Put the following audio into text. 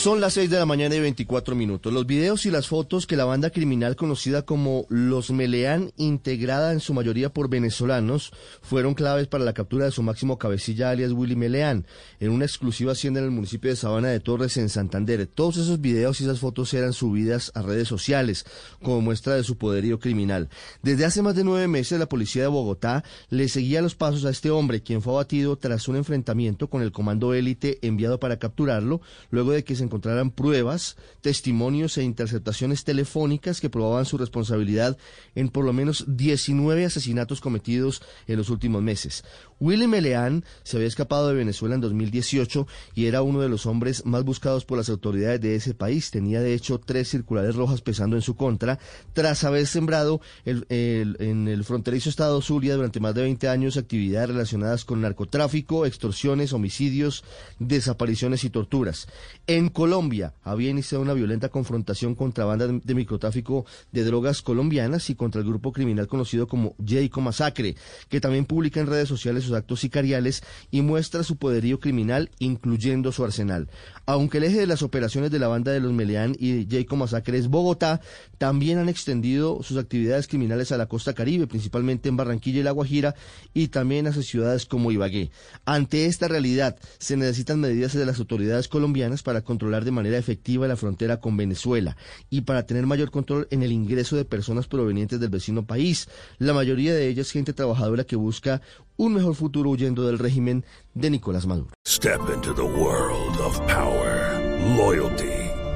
Son las 6 de la mañana y 24 minutos. Los videos y las fotos que la banda criminal conocida como Los Meleán, integrada en su mayoría por venezolanos, fueron claves para la captura de su máximo cabecilla alias Willy Meleán, en una exclusiva hacienda en el municipio de Sabana de Torres en Santander. Todos esos videos y esas fotos eran subidas a redes sociales como muestra de su poderío criminal. Desde hace más de nueve meses la policía de Bogotá le seguía los pasos a este hombre, quien fue abatido tras un enfrentamiento con el comando élite enviado para capturarlo, luego de que se encontraran pruebas, testimonios e interceptaciones telefónicas que probaban su responsabilidad en por lo menos 19 asesinatos cometidos en los últimos meses. Willy Meleán se había escapado de Venezuela en 2018 y era uno de los hombres más buscados por las autoridades de ese país. Tenía de hecho tres circulares rojas pesando en su contra tras haber sembrado el- en el fronterizo estado Zulia durante más de 20 años actividades relacionadas con narcotráfico, extorsiones, homicidios, desapariciones y torturas. En Colombia había iniciado una violenta confrontación contra bandas de, microtráfico de drogas colombianas y contra el grupo criminal conocido como Jayco Masacre, que también publica en redes sociales sus actos sicariales y muestra su poderío criminal, incluyendo su arsenal. Aunque el eje de las operaciones de la banda de los Meleán y Jayco Masacre es Bogotá, también han extendido sus actividades criminales a la costa caribe, principalmente en Barranquilla y La Guajira, y también hacia ciudades como Ibagué. Ante esta realidad, se necesitan medidas de las autoridades colombianas para controlar de manera efectiva la frontera con Venezuela y para tener mayor control en el ingreso de personas provenientes del vecino país. La mayoría de ellas gente trabajadora que busca un mejor futuro huyendo del régimen de Nicolás Maduro. Step into the world of power, loyalty,